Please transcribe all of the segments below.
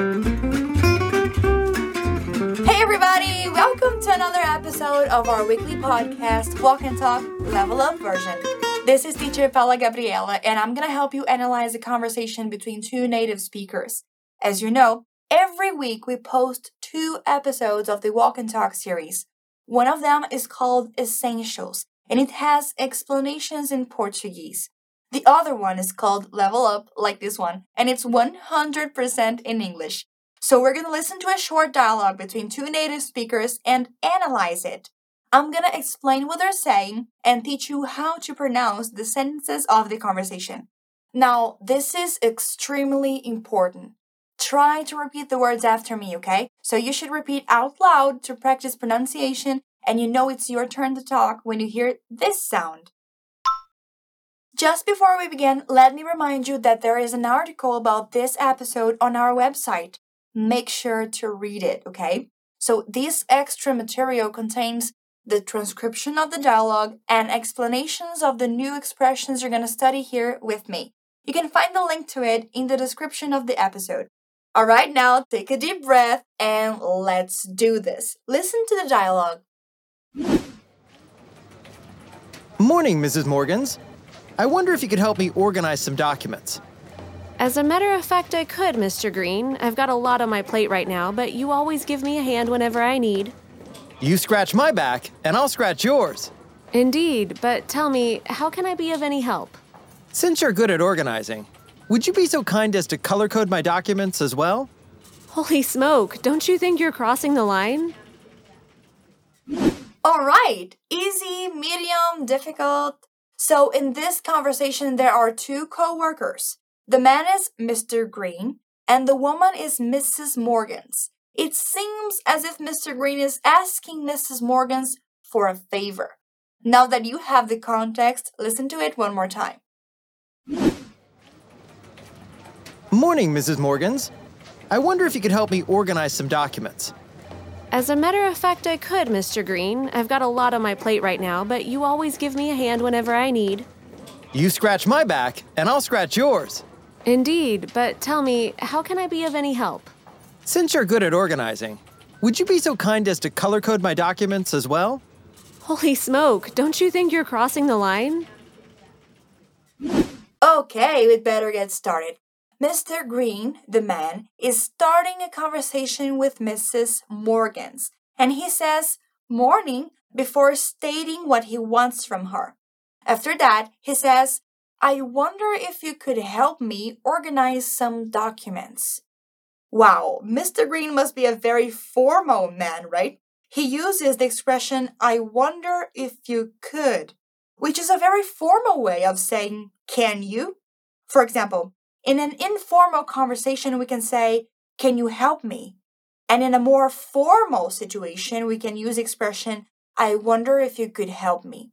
Hey, everybody! Welcome to another episode of our weekly podcast, Walk and Talk Level Up version. This is teacher Paula Gabriela, and I'm going to help you analyze a conversation between two native speakers. As you know, every week we post two episodes of the Walk and Talk series. One of them is called Essentials, and it has explanations in Portuguese. The other one is called Level Up, like this one, and it's 100% in English. So we're going to listen to a short dialogue between two native speakers and analyze it. I'm going to explain what they're saying and teach you how to pronounce the sentences of the conversation. Now, this is extremely important. Try to repeat the words after me, okay? So you should repeat out loud to practice pronunciation, and you know it's your turn to talk when you hear this sound. Just before we begin, let me remind you that there is an article about this episode on our website. Make sure to read it, okay? So, this extra material contains the transcription of the dialogue, and explanations of the new expressions you're going to study here with me. You can find the link to it in the description of the episode. All right, now take a deep breath and let's do this. Listen to the dialogue. Morning, Mrs. Morgans. I wonder if you could help me organize some documents. As a matter of fact, I could, Mr. Green. I've got a lot on my plate right now, but you always give me a hand whenever I need. You scratch my back, and I'll scratch yours. Indeed, but tell me, how can I be of any help? Since you're good at organizing, would you be so kind as to color code my documents as well? Holy smoke, don't you think you're crossing the line? All right, easy, medium, difficult. So, in this conversation, there are two co workers. The man is Mr. Green, and the woman is Mrs. Morgans. It seems as if Mr. Green is asking Mrs. Morgans for a favor. Now that you have the context, listen to it one more time. Morning, Mrs. Morgans. I wonder if you could help me organize some documents. As a matter of fact, I could, Mr. Green. I've got a lot on my plate right now, but you always give me a hand whenever I need. You scratch my back, and I'll scratch yours. Indeed, but tell me, how can I be of any help? Since you're good at organizing, would you be so kind as to color code my documents as well? Holy smoke, don't you think you're crossing the line? Okay, we'd better get started. Mr. Green, the man, is starting a conversation with Mrs. Morgans, and he says morning before stating what he wants from her. After that, he says, I wonder if you could help me organize some documents. Wow, Mr. Green must be a very formal man, right? He uses the expression, I wonder if you could, which is a very formal way of saying, can you? For example, in an informal conversation, we can say, can you help me? And in a more formal situation, we can use expression, I wonder if you could help me.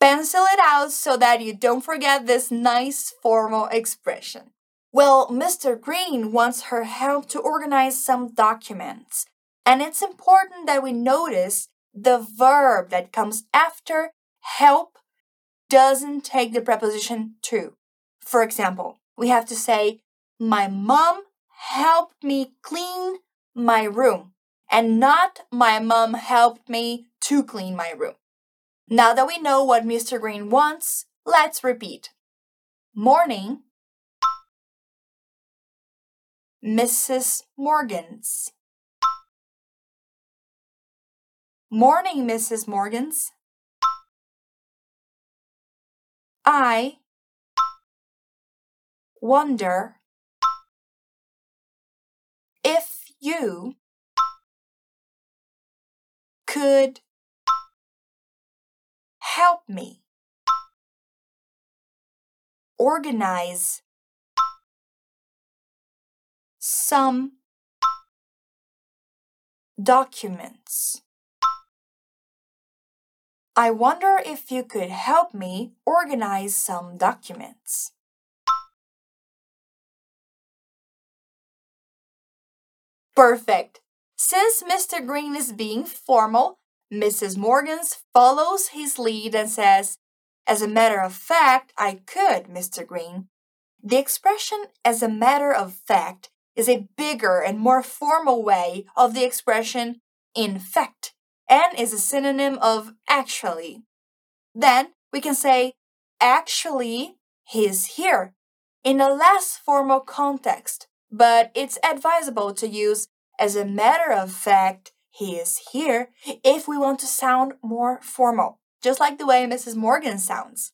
Pencil it out so that you don't forget this nice formal expression. Well, Mr. Green wants her help to organize some documents. And it's important that we notice the verb that comes after help doesn't take the preposition to. For example, we have to say, My mom helped me clean my room, and not my mom helped me to clean my room. Now that we know what Mr. Green wants, let's repeat. Morning, Mrs. Morgans. Morning, Mrs. Morgans. I wonder if you could help me organize some documents. I wonder if you could help me organize some documents. Perfect. Since Mr. Green is being formal, Mrs. Morgans follows his lead and says, As a matter of fact, I could, Mr. Green. The expression as a matter of fact is a bigger and more formal way of the expression in fact and is a synonym of actually. Then we can say, actually, he's here in a less formal context, but it's advisable to use as a matter of fact, he is here if we want to sound more formal, just like the way Mrs. Morgan sounds.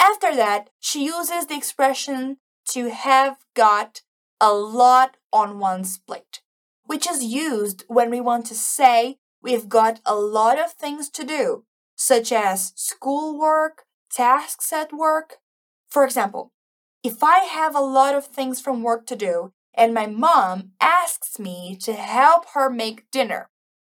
After that, she uses the expression to have got a lot on one's plate, which is used when we want to say we've got a lot of things to do, such as schoolwork, tasks at work. For example, if I have a lot of things from work to do and my mom asks me to help her make dinner,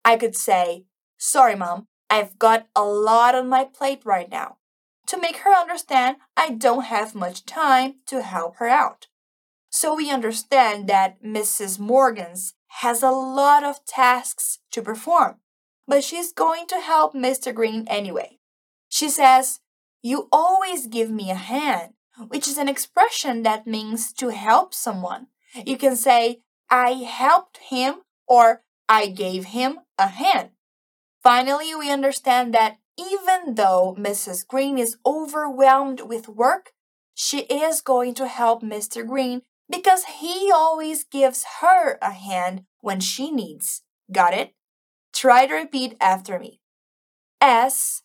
I could say, Sorry, mom, I've got a lot on my plate right now. To make her understand I don't have much time to help her out. So we understand that Mrs. Morgans has a lot of tasks to perform, but she's going to help Mr. Green anyway. She says, You always give me a hand, which is an expression that means to help someone. You can say, I helped him or I gave him a hand. Finally, we understand that even though Mrs. Green is overwhelmed with work, she is going to help Mr. Green because he always gives her a hand when she needs. Got it? Try to repeat after me. S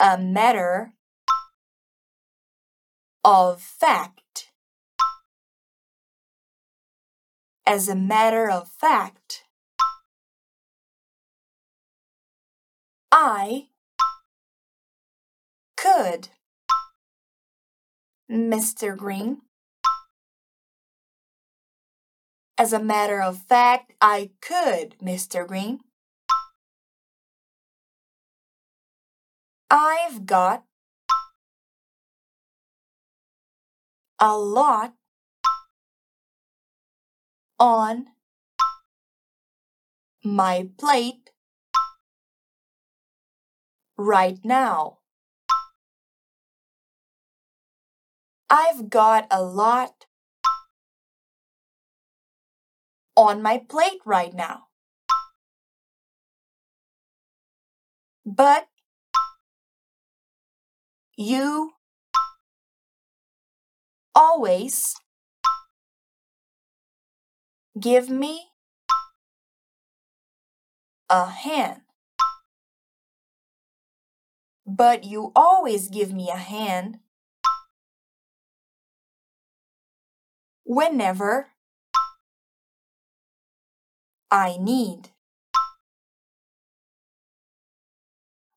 a matter of fact. As a matter of fact, I could. Mr. Green. As a matter of fact, I could, Mr. Green. I've got a lot on my plate right now. I've got a lot on my plate right now. But you always give me a hand. But you always give me a hand whenever I need.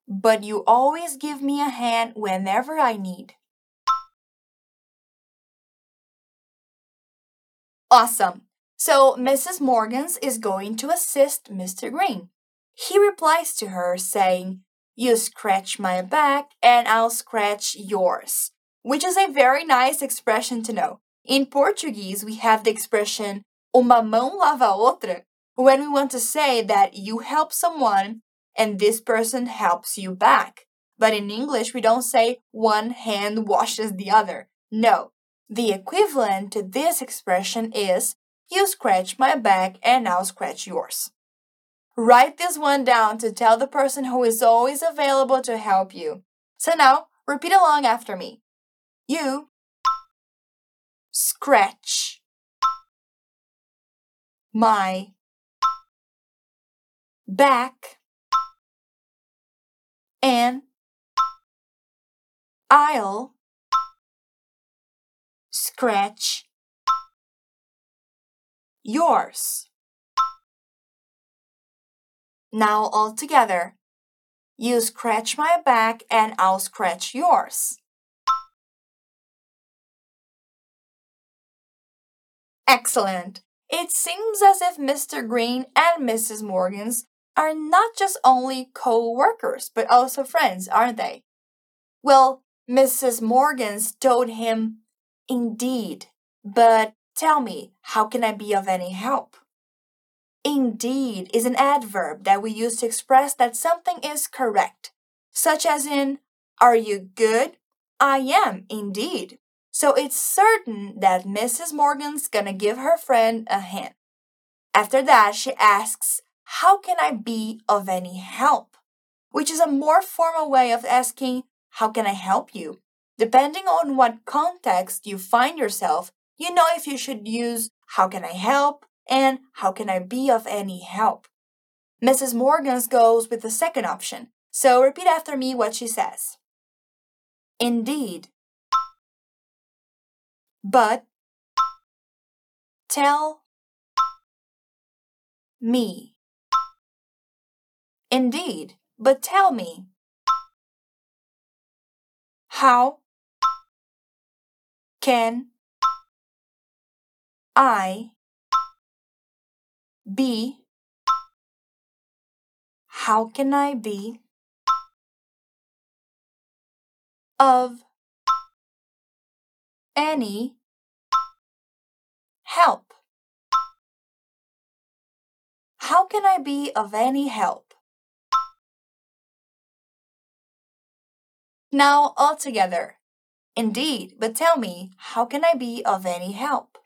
But you always give me a hand whenever I need. Awesome. So Mrs. Morgans is going to assist Mr. Green. He replies to her saying, You scratch my back and I'll scratch yours, which is a very nice expression to know. In Portuguese, we have the expression uma mão lava outra when we want to say that you help someone and this person helps you back. But in English, we don't say one hand washes the other. No, the equivalent to this expression is you scratch my back and I'll scratch yours. Write this one down to tell the person who is always available to help you. So now, repeat along after me. You scratch my back and I'll scratch yours. Now all together. You scratch my back and I'll scratch yours. Excellent. It seems as if Mr. Green and Mrs. Morgans are not just only co workers, but also friends, aren't they? Well, Mrs. Morgans told him Indeed, but tell me, how can I be of any help? Indeed is an adverb that we use to express that something is correct, such as in, Are you good? I am indeed. So it's certain that Mrs. Morgan's gonna give her friend a hint. After that, she asks, How can I be of any help? Which is a more formal way of asking, How can I help you? Depending on what context you find yourself, you know if you should use How can I help and How can I be of any help? Mrs. Morgan's goes with the second option. So repeat after me what she says. Indeed. But tell me. Indeed, but tell me. How can I be? How can I be of any help? How can I be of any help? Now, all together. Indeed, but tell me, how can I be of any help?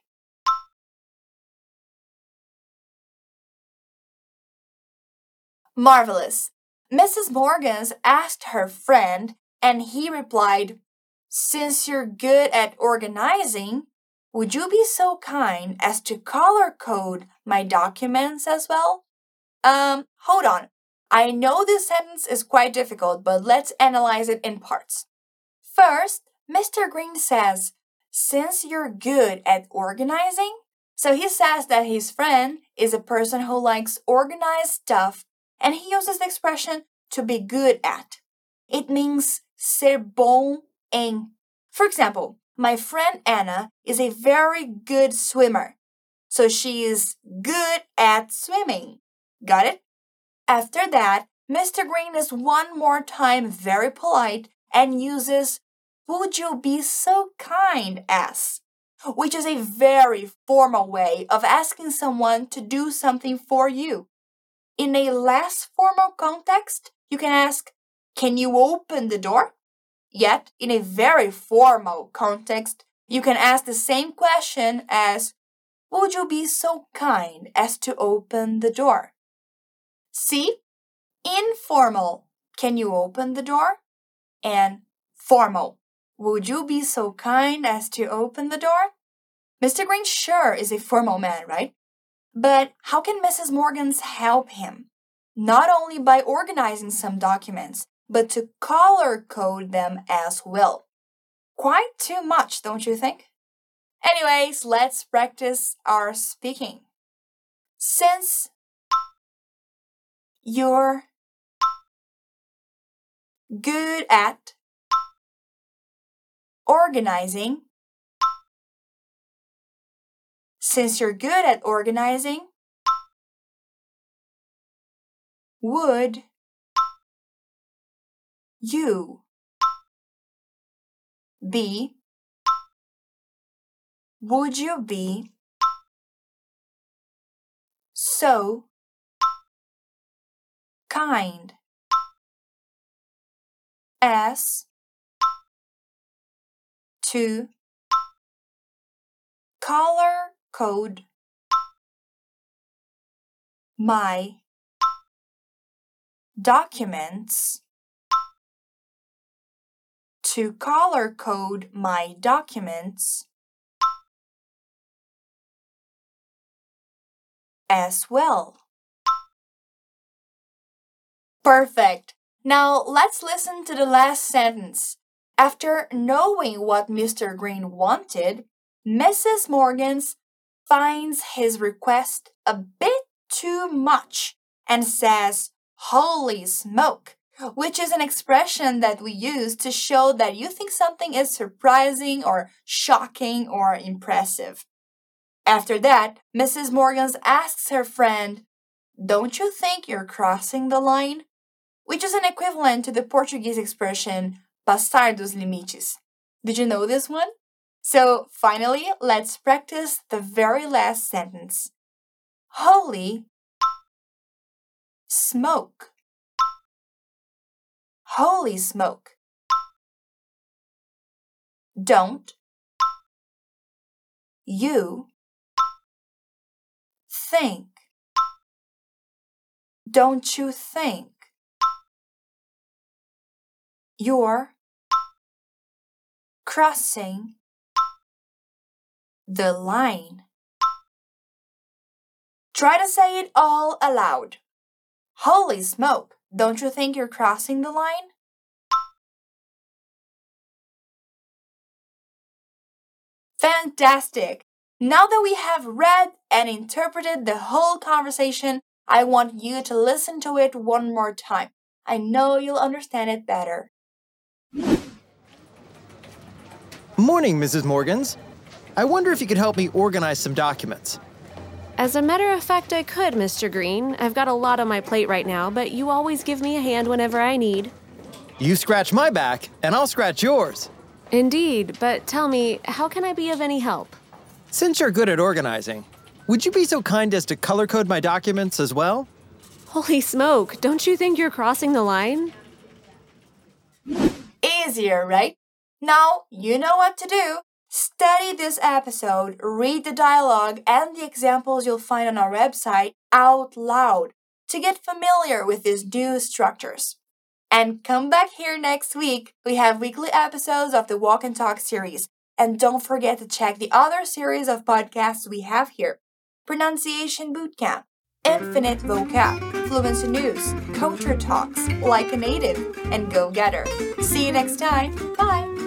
Marvelous. Mrs. Morgans asked her friend, and he replied, Since you're good at organizing, would you be so kind as to color code my documents as well? Um, hold on. I know this sentence is quite difficult, but let's analyze it in parts. First, Mr. Green says, Since you're good at organizing, so he says that his friend is a person who likes organized stuff and he uses the expression to be good at. It means ser bon en. For example, my friend Anna is a very good swimmer, so she is good at swimming. Got it? After that, Mr. Green is one more time very polite and uses would you be so kind as, which is a very formal way of asking someone to do something for you. In a less formal context, you can ask, Can you open the door? Yet, in a very formal context, you can ask the same question as, Would you be so kind as to open the door? See? Informal, can you open the door? And formal, would you be so kind as to open the door? Mr. Green sure is a formal man, right? But how can Mrs. Morgans help him? Not only by organizing some documents, but to color code them as well. Quite too much, don't you think? Anyways, let's practice our speaking. Since you're good at organizing, since you're good at organizing, would you be would you be so kind as to color code my documents to color code my documents as well. Perfect. Now let's listen to the last sentence. After knowing what Mr. Green wanted, Mrs. Morgans finds his request a bit too much and says, Holy smoke! which is an expression that we use to show that you think something is surprising or shocking or impressive. After that, Mrs. Morgans asks her friend, Don't you think you're crossing the line? Which is an equivalent to the Portuguese expression passar dos limites. Did you know this one? So, finally, let's practice the very last sentence. Holy smoke. Holy smoke. Don't You think. Don't you think? You're crossing the line. Try to say it all aloud. Holy smoke, don't you think you're crossing the line? Fantastic! Now that we have read and interpreted the whole conversation, I want you to listen to it one more time. I know you'll understand it better. Morning, Mrs. Morgans. I wonder if you could help me organize some documents. As a matter of fact, I could, Mr. Green. I've got a lot on my plate right now, but you always give me a hand whenever I need. You scratch my back, and I'll scratch yours. Indeed, but tell me, how can I be of any help? Since you're good at organizing, would you be so kind as to color code my documents as well? Holy smoke, don't you think you're crossing the line? Easier, right? Now you know what to do. Study this episode, read the dialogue and the examples you'll find on our website out loud to get familiar with these new structures. And come back here next week. We have weekly episodes of the Walk and Talk series. And don't forget to check the other series of podcasts we have here Pronunciation Bootcamp, Infinite Vocab, Fluency News, Culture Talks, Like a Native, and Go Getter. See you next time. Bye.